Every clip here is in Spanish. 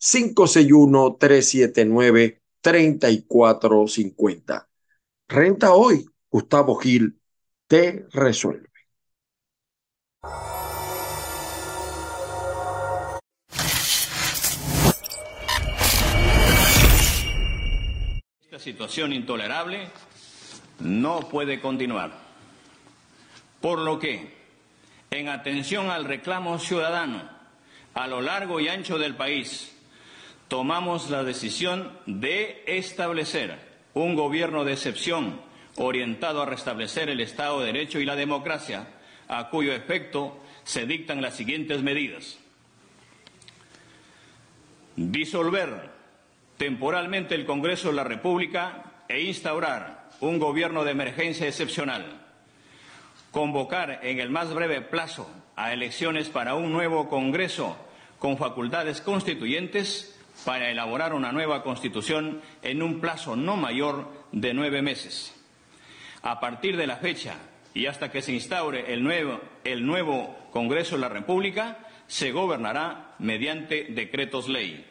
561-379-3450. Renta hoy, Gustavo Gil te resuelve. Esta situación intolerable no puede continuar. Por lo que, en atención al reclamo ciudadano a lo largo y ancho del país, tomamos la decisión de establecer un gobierno de excepción orientado a restablecer el Estado de Derecho y la democracia, a cuyo efecto se dictan las siguientes medidas. Disolver temporalmente el Congreso de la República e instaurar un gobierno de emergencia excepcional. Convocar en el más breve plazo a elecciones para un nuevo Congreso con facultades constituyentes para elaborar una nueva Constitución en un plazo no mayor de nueve meses. A partir de la fecha y hasta que se instaure el nuevo, el nuevo Congreso de la República, se gobernará mediante decretos ley.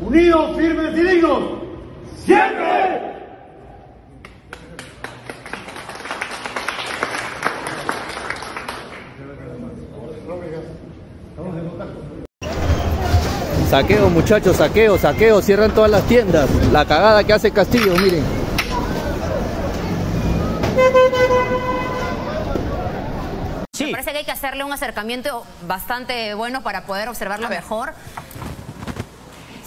Unidos, firmes y dignos. Siempre. Saqueo, muchachos, saqueo, saqueo, cierran todas las tiendas. La cagada que hace Castillo, miren. Me parece que hay que hacerle un acercamiento bastante bueno para poder observarlo mejor.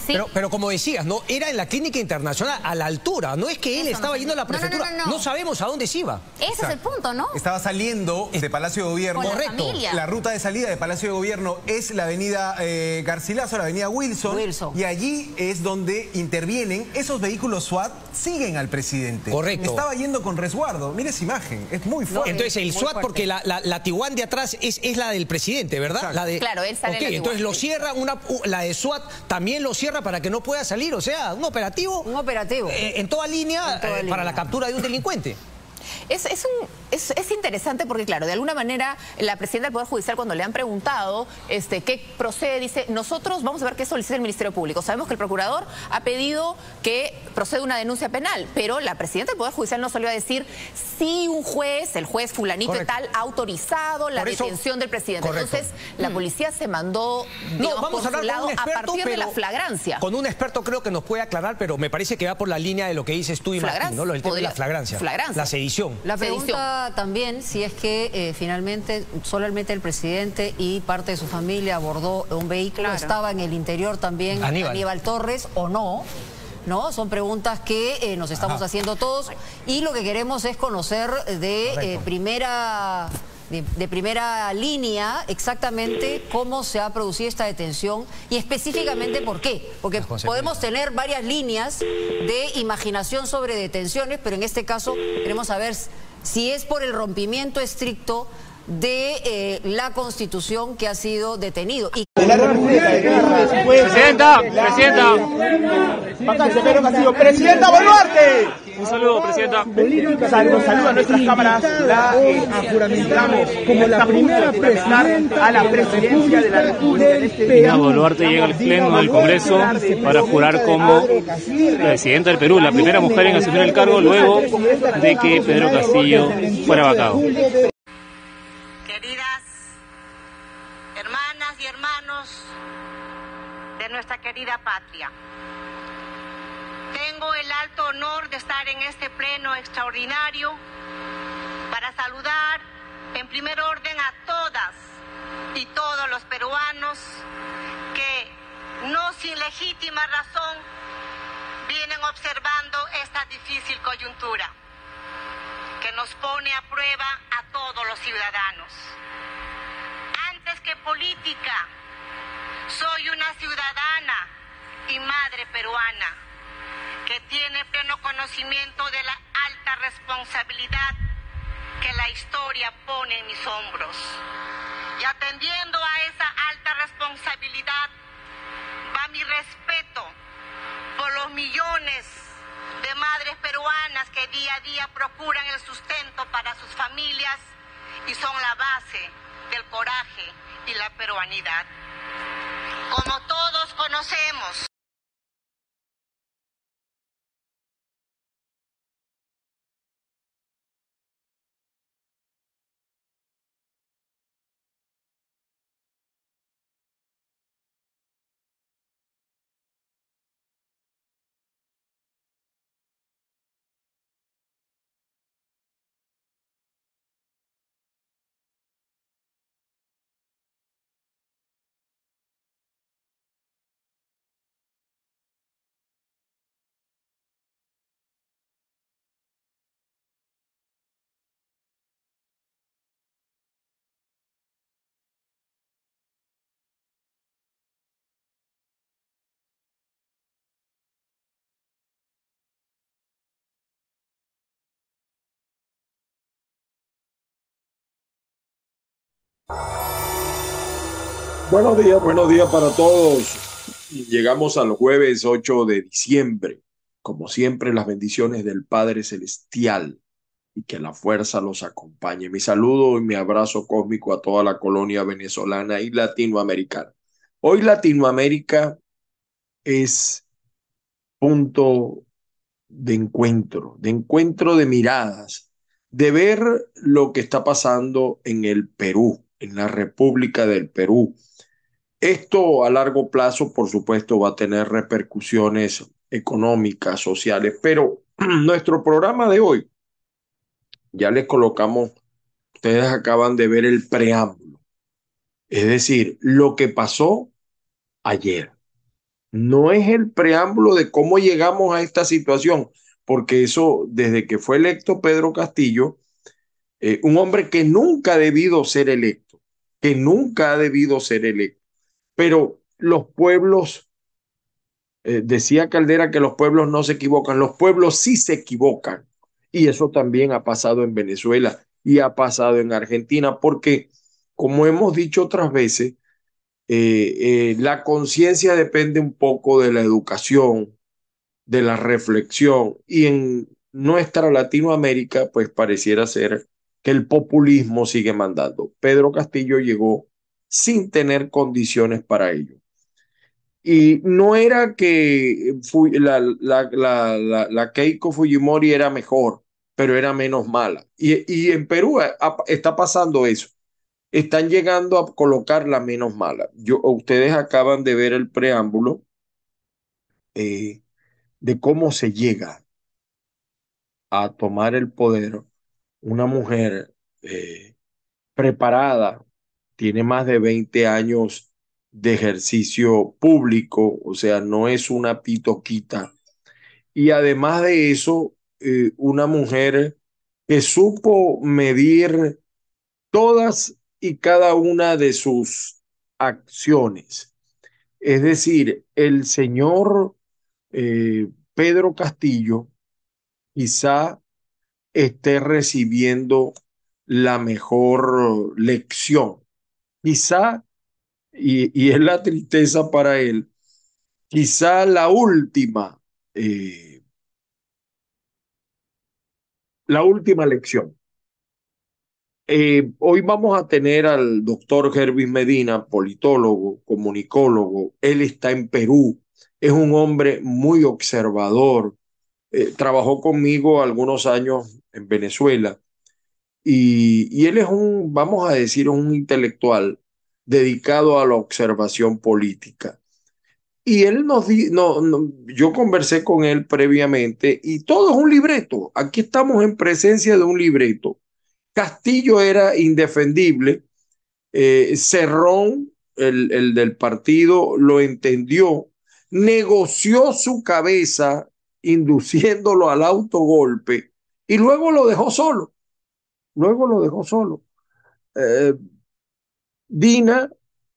Sí. Pero, pero como decías, ¿no? Era en la clínica internacional, a la altura. No es que él Eso estaba no yendo a la no, no, prefectura. no, no. sabemos a dónde se iba. Ese es el punto, ¿no? Estaba saliendo de Palacio de Gobierno. Con la Correcto. familia. La ruta de salida de Palacio de Gobierno es la avenida eh, Garcilaso, la avenida Wilson, Wilson. Y allí es donde intervienen esos vehículos SWAT, siguen al presidente. Correcto. Estaba yendo con resguardo. Mire esa imagen, es muy fuerte. Entonces el SWAT, fuerte. porque la, la, la Tiguan de atrás es, es la del presidente, ¿verdad? Exacto. La de, Claro, él sale la entonces lo cierra, una, la de SWAT también lo cierra para que no pueda salir. O sea, un operativo. Un operativo. eh, en toda línea En toda eh, línea. para la captura de un delincuente. Es, es, un- es- es interesante porque, claro, de alguna manera la presidenta del Poder Judicial cuando le han preguntado este, qué procede, dice, nosotros vamos a ver qué solicita el Ministerio Público. Sabemos que el procurador ha pedido que proceda una denuncia penal, pero la presidenta del Poder Judicial no salió a decir si un juez, el juez fulanito Correcto. y tal, ha autorizado la eso- detención del presidente. Correcto. Entonces, la policía se mandó, No, digamos, vamos a por su lado experto, a partir de la flagrancia. Con un experto creo que nos puede aclarar, pero me parece que va por la línea de lo que dices tú y Martín, ¿no? Lo del tema de la flagrancia. flagrancia. La sedición. La Sedición. pregunta también si es que eh, finalmente solamente el presidente y parte de su familia abordó un vehículo, Claro. estaba en el interior también Aníbal. Aníbal, Torres o no. ¿No? Son preguntas que eh, nos estamos haciendo todos y lo que queremos es conocer de eh, primera de, de primera línea exactamente cómo se ha producido esta detención y específicamente por qué. Porque podemos tener varias líneas de imaginación sobre detenciones, pero en este caso queremos saber si es por el rompimiento estricto de eh, la Constitución que ha sido detenido. Y Presidenta, presidenta. Pedro Castillo. Presidenta Boluarte. Un saludo, presidenta. Saludos, saludos a nuestras cámaras. La eh, juramentamos como la primera presidenta a la presidencia de la República este. Boluarte llega al pleno del Congreso para jurar como presidenta del Perú, la primera mujer en asumir el cargo luego de que Pedro Castillo fuera vacado. Queridas hermanas y hermanos de nuestra querida patria. Tengo el alto honor de estar en este pleno extraordinario para saludar en primer orden a todas y todos los peruanos que no sin legítima razón vienen observando esta difícil coyuntura que nos pone a prueba a todos los ciudadanos. Antes que política, soy una ciudadana y madre peruana que tiene pleno conocimiento de la alta responsabilidad que la historia pone en mis hombros. Y atendiendo a esa alta responsabilidad va mi respeto por los millones de madres peruanas que día a día procuran el sustento para sus familias y son la base del coraje y la peruanidad. Como todos conocemos, Buenos días, buenos días para todos. Llegamos al jueves 8 de diciembre. Como siempre, las bendiciones del Padre Celestial y que la fuerza los acompañe. Mi saludo y mi abrazo cósmico a toda la colonia venezolana y latinoamericana. Hoy Latinoamérica es punto de encuentro, de encuentro de miradas, de ver lo que está pasando en el Perú, en la República del Perú. Esto a largo plazo, por supuesto, va a tener repercusiones económicas, sociales, pero nuestro programa de hoy, ya les colocamos, ustedes acaban de ver el preámbulo, es decir, lo que pasó ayer. No es el preámbulo de cómo llegamos a esta situación, porque eso, desde que fue electo Pedro Castillo, eh, un hombre que nunca ha debido ser electo, que nunca ha debido ser electo, pero los pueblos, eh, decía Caldera que los pueblos no se equivocan, los pueblos sí se equivocan. Y eso también ha pasado en Venezuela y ha pasado en Argentina, porque como hemos dicho otras veces, eh, eh, la conciencia depende un poco de la educación, de la reflexión, y en nuestra Latinoamérica, pues pareciera ser que el populismo sigue mandando. Pedro Castillo llegó sin tener condiciones para ello. Y no era que la, la, la, la, Keiko Fujimori era mejor, pero era menos mala. Y, y en Perú está pasando eso. Están llegando a colocar la menos mala. Yo, ustedes acaban de ver el preámbulo eh, de cómo se llega a tomar el poder una mujer eh, preparada, tiene más de 20 años de ejercicio público, o sea, no es una pitoquita. Y además de eso, eh, una mujer que supo medir todas y cada una de sus acciones. Es decir, el señor eh, Pedro Castillo quizá esté recibiendo la mejor lección Quizá y, es la tristeza para él, quizá la última, eh, la última lección. Eh, hoy vamos a tener al doctor Hervis Medina, politólogo, comunicólogo. Él está en Perú, es un hombre muy observador. Eh, trabajó conmigo algunos años en Venezuela y, y, él es un, vamos a decir, un intelectual dedicado a la observación política. Y él nos no, yo conversé con él previamente y todo es un libreto. Aquí estamos en presencia de un libreto. Castillo era indefendible. Eh, Cerrón, el, el del partido, lo entendió, negoció su cabeza induciéndolo al autogolpe y luego lo dejó solo. Luego lo dejó solo. Eh, Dina,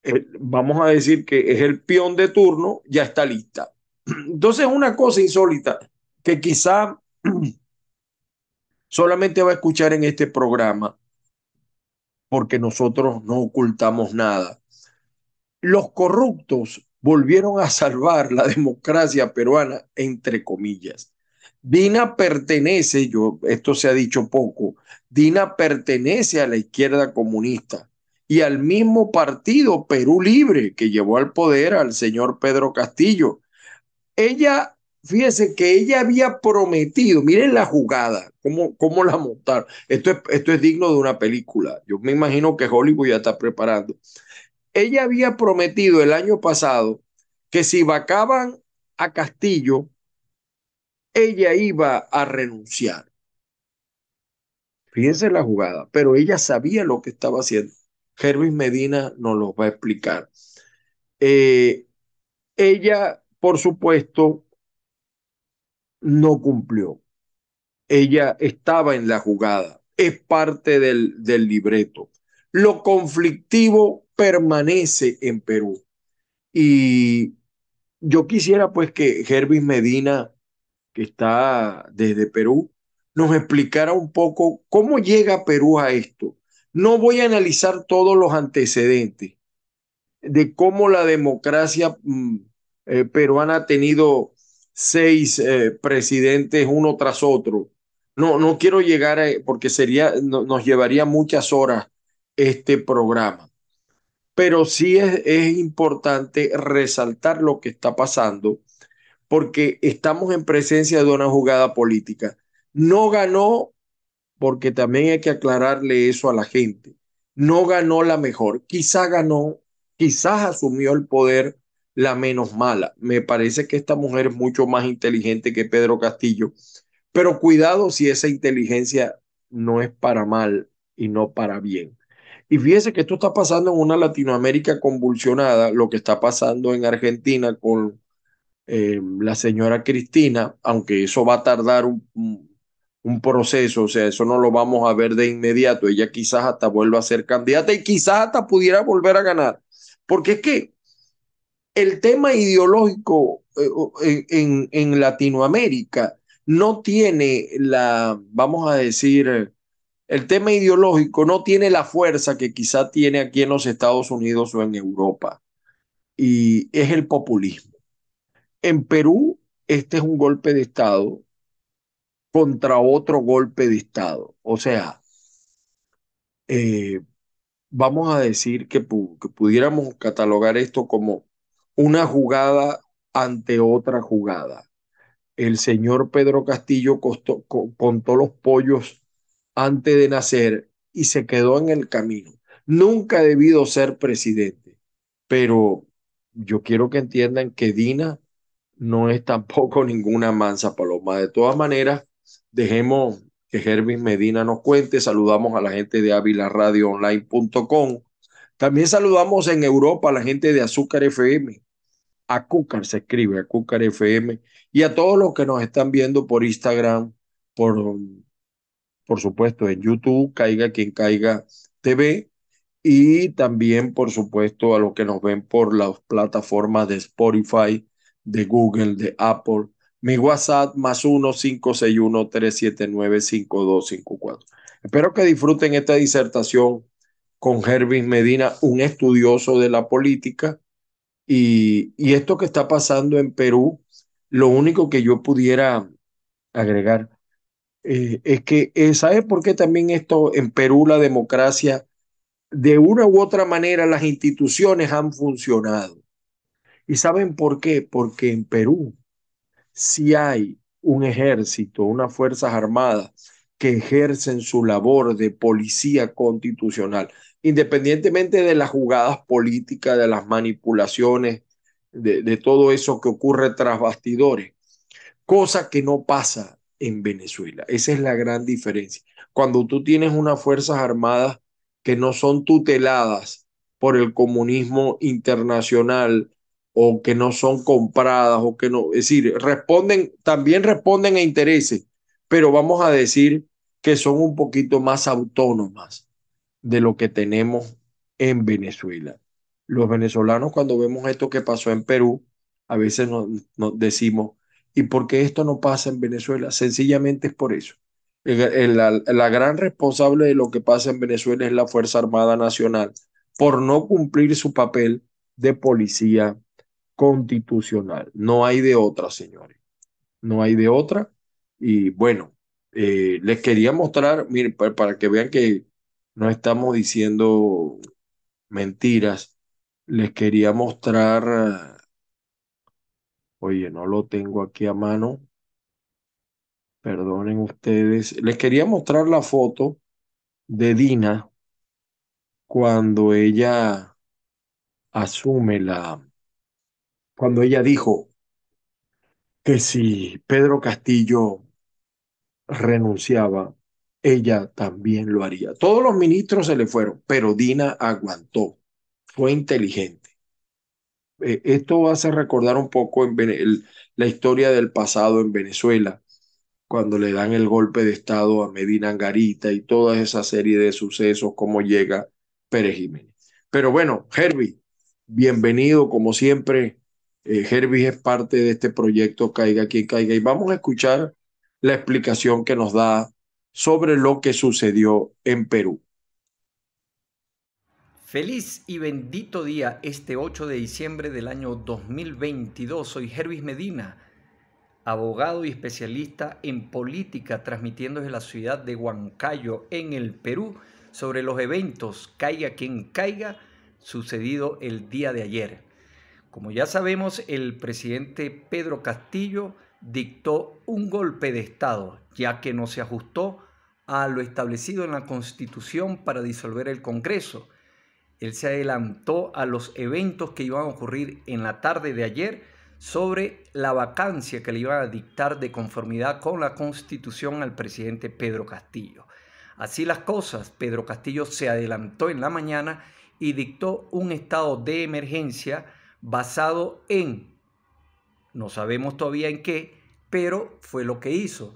eh, vamos a decir que es el peón de turno, ya está lista. Entonces, una cosa insólita que quizá solamente va a escuchar en este programa, porque nosotros no ocultamos nada. Los corruptos volvieron a salvar la democracia peruana, entre comillas. Dina pertenece, yo, esto se ha dicho poco, Dina pertenece a la izquierda comunista y al mismo partido Perú Libre que llevó al poder al señor Pedro Castillo. Ella, fíjese que ella había prometido, miren la jugada, cómo, cómo la montaron. Esto es, esto es digno de una película. Yo me imagino que Hollywood ya está preparando. Ella había prometido el año pasado que si vacaban a Castillo, ella iba a renunciar. Fíjense la jugada, pero ella sabía lo que estaba haciendo. Hervis Medina nos lo va a explicar. Eh, ella, por supuesto, no cumplió. Ella estaba en la jugada, es parte del, del libreto. Lo conflictivo permanece en Perú. Y yo quisiera pues que Hervis Medina, que está desde Perú, nos explicara un poco cómo llega Perú a esto no voy a analizar todos los antecedentes de cómo la democracia mm, eh, peruana ha tenido seis eh, presidentes uno tras otro. No, no quiero llegar a, porque sería, nos llevaría muchas horas este programa. Pero sí es, es importante resaltar lo que está pasando porque estamos en presencia de una jugada política. No ganó porque también hay que aclararle eso a la gente. No ganó la mejor, quizá ganó, quizás asumió el poder la menos mala. Me parece que esta mujer es mucho más inteligente que Pedro Castillo, pero cuidado si esa inteligencia no es para mal y no para bien. Y fíjese que esto está pasando en una Latinoamérica convulsionada, lo que está pasando en Argentina con eh, la señora Cristina, aunque eso va a tardar un, proceso, o sea, eso no lo vamos a ver de inmediato. Ella quizás hasta vuelva a ser candidata y quizás hasta pudiera volver a ganar. Porque es que el tema ideológico eh, en, en Latinoamérica no tiene la, vamos a decir, el tema ideológico no tiene la fuerza que quizá tiene aquí en los Estados Unidos o en Europa. Y es el populismo. En Perú, este es un golpe de Estado contra otro golpe de Estado. O sea, eh, vamos a decir que, pudiéramos catalogar esto como una jugada ante otra jugada. El señor Pedro Castillo contó los pollos antes de nacer y se quedó en el camino. Nunca ha debido ser presidente, pero yo quiero que entiendan que Dina no es tampoco ninguna mansa paloma. De todas maneras, Dejemos que Hervis Medina nos cuente. Saludamos a la gente de avilaradioonline.com. También saludamos en Europa a la gente de Azúcar FM. Acúcar se escribe, Acúcar FM. Y a todos los que nos están viendo por Instagram, por, por supuesto en YouTube, Caiga quien caiga TV. Y también, por supuesto, a los que nos ven por las plataformas de Spotify, de Google, de Apple mi WhatsApp más 1-561-379-5254. Espero que disfruten esta disertación con Hervis Medina, un estudioso de la política. Y, y esto que está pasando en Perú, lo único que yo pudiera agregar eh, es que, eh, ¿sabe por qué también esto en Perú la democracia, de una u otra manera, las instituciones han funcionado? ¿Y saben por qué? Porque en Perú si hay un ejército, unas fuerzas armadas que ejercen su labor de policía constitucional, independientemente de las jugadas políticas, de las manipulaciones, de, de todo eso que ocurre tras bastidores, cosa que no pasa en Venezuela. Esa es la gran diferencia. Cuando tú tienes unas fuerzas armadas que no son tuteladas por el comunismo internacional o que no son compradas o que no, es decir, responden, también responden a intereses, pero vamos a decir que son un poquito más autónomas de lo que tenemos en Venezuela. Los venezolanos cuando vemos esto que pasó en Perú, a veces nos, decimos, ¿y por qué esto no pasa en Venezuela? Sencillamente es por eso. la gran responsable de lo que pasa en Venezuela es la Fuerza Armada Nacional, por no cumplir su papel de policía constitucional. No hay de otra, señores. No hay de otra. Y bueno, eh, les quería mostrar, miren, para, que vean que no estamos diciendo mentiras, les quería mostrar, oye, no lo tengo aquí a mano, perdonen ustedes, les quería mostrar la foto de Dina cuando ella asume la, cuando ella dijo que si Pedro Castillo renunciaba, ella también lo haría. Todos los ministros se le fueron, pero Dina aguantó, fue inteligente. Eh, esto hace recordar un poco la historia del pasado en Venezuela, cuando le dan el golpe de Estado a Medina Angarita y toda esa serie de sucesos, cómo llega Pérez Jiménez. Pero bueno, Herbie, bienvenido como siempre eh, es parte de este proyecto Caiga quien caiga y vamos a escuchar la explicación que nos da sobre lo que sucedió en Perú. Feliz y bendito día este 8 de diciembre del año 2022. Soy Herbis Medina, abogado y especialista en política, transmitiendo desde la ciudad de Huancayo, en el Perú, sobre los eventos Caiga quien caiga, sucedido el día de ayer. Como ya sabemos, el presidente Pedro Castillo dictó un golpe de Estado, ya que no se ajustó a lo establecido en la Constitución para disolver el Congreso. Él se adelantó a los eventos que iban a ocurrir en la tarde de ayer sobre la vacancia que le iban a dictar de conformidad con la Constitución al presidente Pedro Castillo. Así las cosas, Pedro Castillo se adelantó en la mañana y dictó un estado de emergencia basado en, no sabemos todavía en qué, pero fue lo que hizo.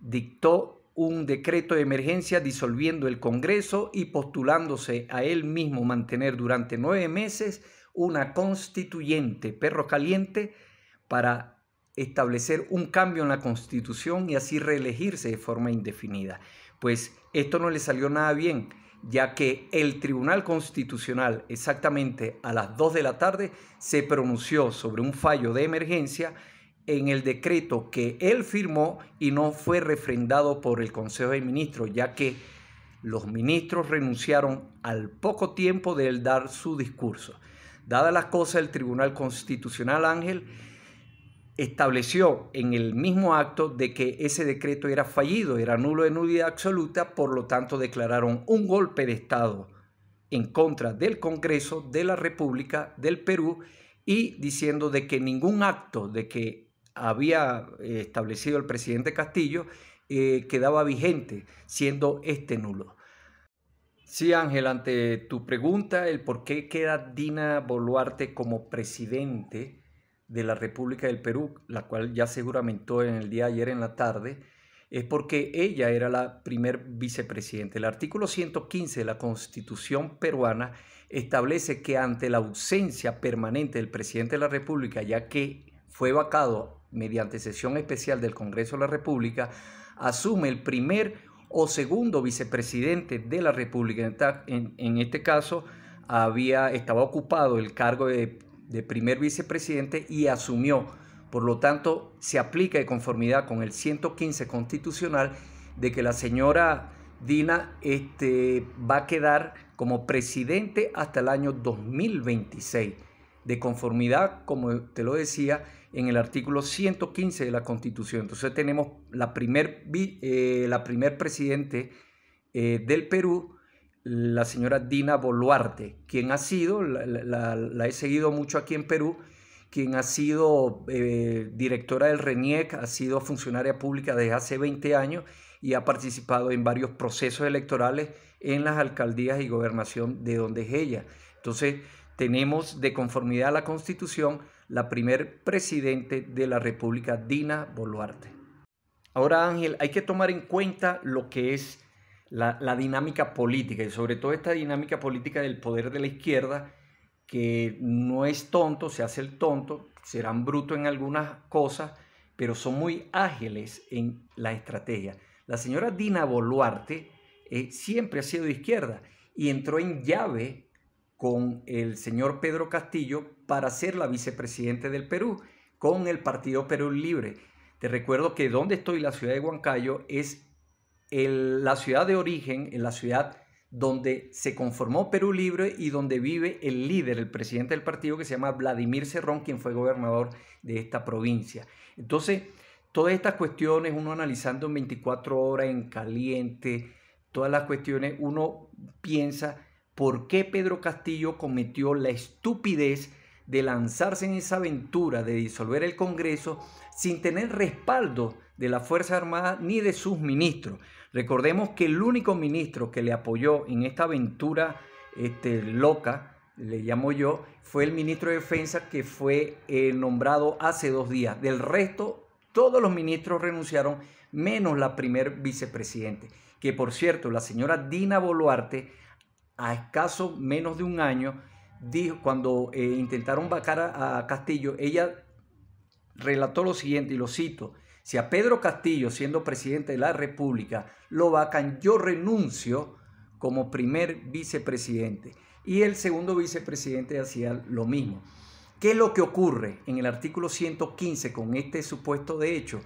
Dictó un decreto de emergencia disolviendo el Congreso y postulándose a él mismo mantener durante nueve meses una constituyente perro caliente para establecer un cambio en la constitución y así reelegirse de forma indefinida. Pues esto no le salió nada bien ya que el Tribunal Constitucional exactamente a las 2 de la tarde se pronunció sobre un fallo de emergencia en el decreto que él firmó y no fue refrendado por el Consejo de Ministros, ya que los ministros renunciaron al poco tiempo de él dar su discurso. Dadas las cosas, el Tribunal Constitucional Ángel estableció en el mismo acto de que ese decreto era fallido, era nulo de nulidad absoluta, por lo tanto declararon un golpe de Estado en contra del Congreso de la República del Perú y diciendo de que ningún acto de que había eh, establecido el presidente Castillo eh, quedaba vigente, siendo este nulo. Sí, Ángel, ante tu pregunta, el por qué queda Dina Boluarte como presidente, de la República del Perú, la cual ya se juramentó en el día ayer en la tarde, es porque ella era la primer vicepresidente. El artículo 115 de la Constitución peruana establece que ante la ausencia permanente del presidente de la República, ya que fue vacado mediante sesión especial del Congreso de la República, asume el primer o segundo vicepresidente de la República. En, en este caso, había, estaba ocupado el cargo de, de primer vicepresidente y asumió. Por lo tanto, se aplica de conformidad con el 115 constitucional de que la señora Dina este, va a quedar como presidente hasta el año 2026, de conformidad, como te lo decía, en el artículo 115 de la Constitución. Entonces tenemos la primer, eh, la primer presidente eh, del Perú, la señora Dina Boluarte, quien ha sido, la, he seguido mucho aquí en Perú, quien ha sido eh, directora del RENIEC, ha sido funcionaria pública desde hace 20 años y ha participado en varios procesos electorales en las alcaldías y gobernación de donde es ella. Entonces, tenemos de conformidad a la Constitución la primer presidente de la República, Dina Boluarte. Ahora, Ángel, hay que tomar en cuenta lo que es la, dinámica política y sobre todo esta dinámica política del poder de la izquierda, que no es tonto, se hace el tonto, serán brutos en algunas cosas, pero son muy ágiles en la estrategia. La señora Dina Boluarte eh, siempre ha sido de izquierda y entró en llave con el señor Pedro Castillo para ser la vicepresidente del Perú con el Partido Perú Libre. Te recuerdo que donde estoy, la ciudad de Huancayo, es la ciudad de origen, en la ciudad donde se conformó Perú Libre y donde vive el líder, el presidente del partido que se llama Vladimir Cerrón, quien fue gobernador de esta provincia. Entonces, Todas estas cuestiones, uno analizando en 24 horas en caliente, todas las cuestiones, uno piensa por qué Pedro Castillo cometió la estupidez de lanzarse en esa aventura de disolver el Congreso sin tener respaldo de la Fuerza Armada ni de sus ministros. Recordemos que el único ministro que le apoyó en esta aventura este, loca, le llamo yo, fue el ministro de Defensa que fue eh, nombrado hace dos días. Del resto, todos los ministros renunciaron, menos la primer vicepresidente, que por cierto, la señora Dina Boluarte, a escaso menos de un año, dijo, cuando eh, intentaron vacar a, Castillo, ella relató lo siguiente, y lo cito, si a Pedro Castillo, siendo presidente de la República, lo vacan, yo renuncio como primer vicepresidente. Y el segundo vicepresidente hacía lo mismo. ¿Qué es lo que ocurre en el artículo 115 con este supuesto de hecho?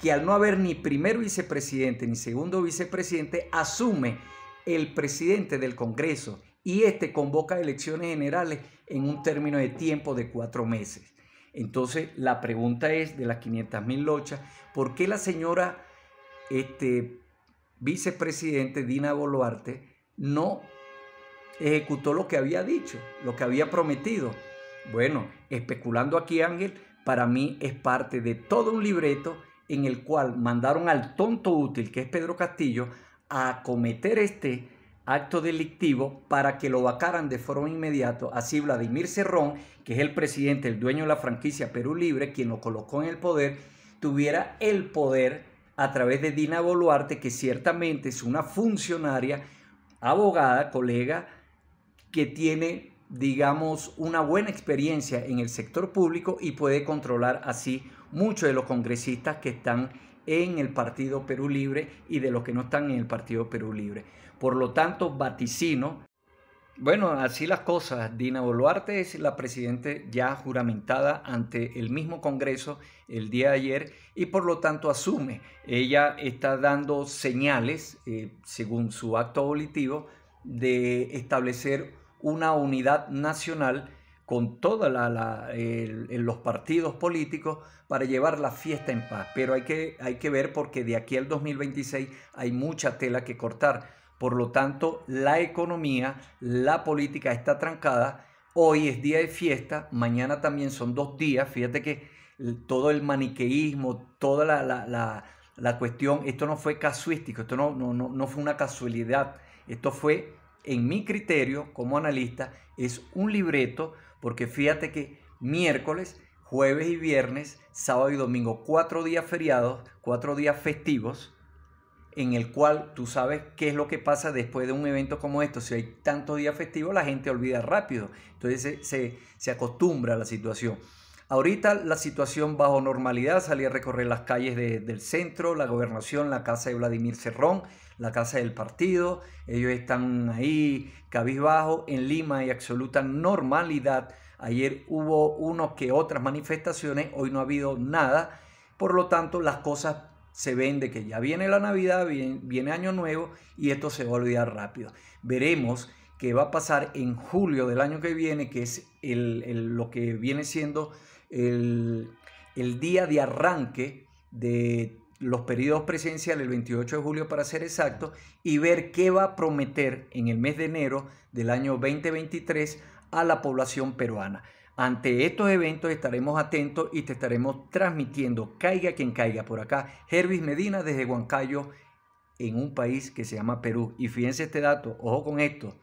Que al no haber ni primer vicepresidente ni segundo vicepresidente, asume el presidente del Congreso y este convoca elecciones generales en un término de tiempo de cuatro meses. Entonces, la pregunta es de las 500 mil lochas, ¿por qué la señora este, vicepresidente Dina Boluarte no ejecutó lo que había dicho, lo que había prometido? Bueno, especulando aquí Ángel, para mí es parte de todo un libreto en el cual mandaron al tonto útil, que es Pedro Castillo, a cometer este acto delictivo para que lo vacaran de forma inmediata. Así Vladimir Cerrón, que es el presidente, el dueño de la franquicia Perú Libre, quien lo colocó en el poder, tuviera el poder a través de Dina Boluarte, que ciertamente es una funcionaria, abogada, colega, que tiene digamos, una buena experiencia en el sector público y puede controlar así muchos de los congresistas que están en el Partido Perú Libre y de los que no están en el Partido Perú Libre. Por lo tanto, vaticino. Bueno, así las cosas. Dina Boluarte es la presidenta ya juramentada ante el mismo Congreso el día de ayer y por lo tanto asume. Ella está dando señales, eh, según su acto abolitivo, de establecer una unidad nacional con todos los partidos políticos para llevar la fiesta en paz. Pero hay que, hay que ver porque de aquí al 2026 hay mucha tela que cortar. Por lo tanto, la economía, la política está trancada. Hoy es día de fiesta, mañana también son dos días. Fíjate que todo el maniqueísmo, toda la, la cuestión, esto no fue casuístico, esto no, no, no, no fue una casualidad, esto fue en mi criterio como analista, es un libreto, porque fíjate que miércoles, jueves y viernes, sábado y domingo, cuatro días feriados, cuatro días festivos, en el cual tú sabes qué es lo que pasa después de un evento como esto. Si hay tantos días festivos, la gente olvida rápido. Entonces se, se, acostumbra a la situación. Ahorita la situación bajo normalidad, salí a recorrer las calles del centro, la gobernación, la casa de Vladimir Cerrón, la casa del partido. Ellos están ahí cabizbajo. En Lima hay absoluta normalidad. Ayer hubo unos que otras manifestaciones, hoy no ha habido nada. Por lo tanto, las cosas se ven de que ya viene la Navidad, viene, Año Nuevo y esto se va a olvidar rápido. Veremos qué va a pasar en julio del año que viene, que es lo que viene siendo el, día de arranque de los periodos presenciales el 28 de julio para ser exacto y ver qué va a prometer en el mes de enero del año 2023 a la población peruana. Ante estos eventos estaremos atentos y te estaremos transmitiendo, caiga quien caiga por acá, Hervis Medina desde Huancayo, en un país que se llama Perú. Y fíjense este dato, ojo con esto,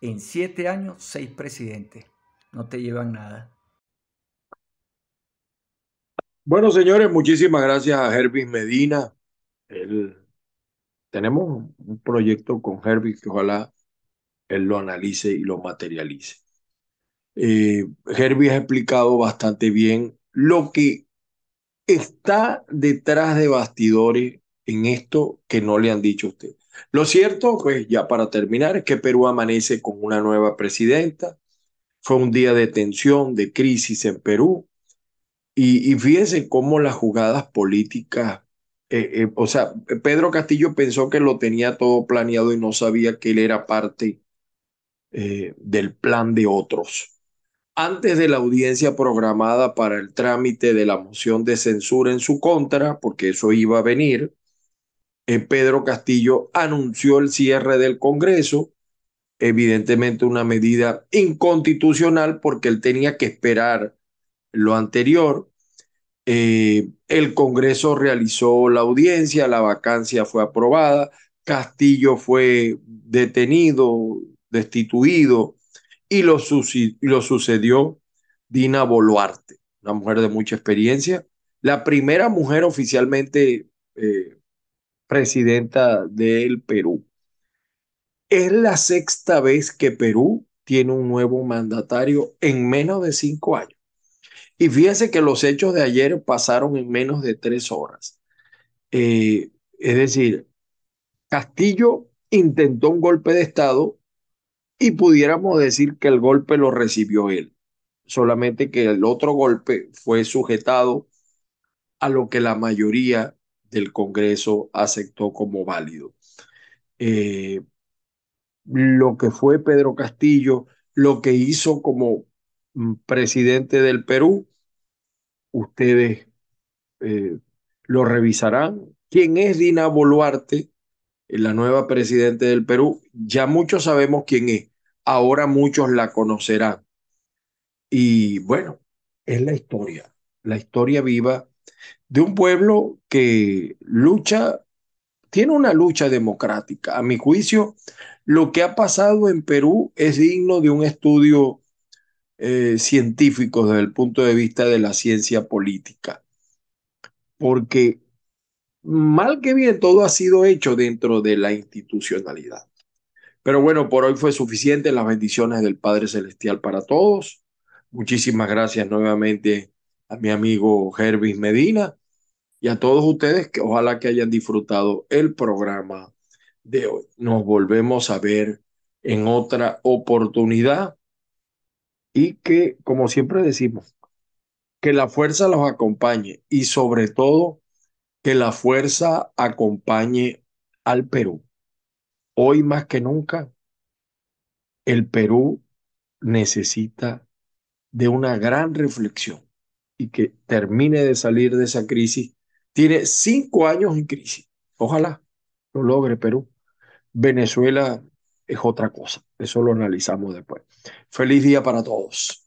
en siete años, seis presidentes, no te llevan nada. Bueno, señores, muchísimas gracias a Hervis Medina. tenemos un proyecto con Hervis que ojalá él lo analice y lo materialice. Eh, ha explicado bastante bien lo que está detrás de bastidores en esto que no le han dicho a usted. Lo cierto, pues ya para terminar, es que Perú amanece con una nueva presidenta. Fue un día de tensión, de crisis en Perú. Y, fíjense cómo las jugadas políticas, eh, eh, o sea, Pedro Castillo pensó que lo tenía todo planeado y no sabía que él era parte eh, del plan de otros. Antes de la audiencia programada para el trámite de la moción de censura en su contra, porque eso iba a venir, Pedro Castillo anunció el cierre del Congreso, evidentemente una medida inconstitucional porque él tenía que esperar lo anterior. Eh, el Congreso realizó la audiencia, la vacancia fue aprobada, Castillo fue detenido, destituido y lo, sucedió Dina Boluarte, una mujer de mucha experiencia, la primera mujer oficialmente eh, presidenta del Perú. Es la sexta vez que Perú tiene un nuevo mandatario en menos de cinco años. Y fíjense que los hechos de ayer pasaron en menos de tres horas. Eh, es decir, Castillo intentó un golpe de Estado y pudiéramos decir que el golpe lo recibió él, solamente que el otro golpe fue sujetado a lo que la mayoría del Congreso aceptó como válido. Eh, lo que fue Pedro Castillo, lo que hizo como presidente del Perú, ustedes eh, lo revisarán. ¿Quién es Dina Boluarte, la nueva presidenta del Perú? Ya muchos sabemos quién es, ahora muchos la conocerán. Y bueno, es la historia, la historia viva de un pueblo que lucha, tiene una lucha democrática. A mi juicio, lo que ha pasado en Perú es digno de un estudio eh, científico desde el punto de vista de la ciencia política. Porque mal que bien todo ha sido hecho dentro de la institucionalidad. Pero bueno, por hoy fue suficiente. Las bendiciones del Padre Celestial para todos. Muchísimas gracias nuevamente a mi amigo Hervis Medina y a todos ustedes que ojalá que hayan disfrutado el programa de hoy. Nos volvemos a ver en otra oportunidad y que, como siempre decimos, que la fuerza los acompañe y sobre todo que la fuerza acompañe al Perú. Hoy más que nunca, el Perú necesita de una gran reflexión y que termine de salir de esa crisis. Tiene cinco años en crisis. Ojalá lo logre Perú. Venezuela es otra cosa. Eso lo analizamos después. Feliz día para todos.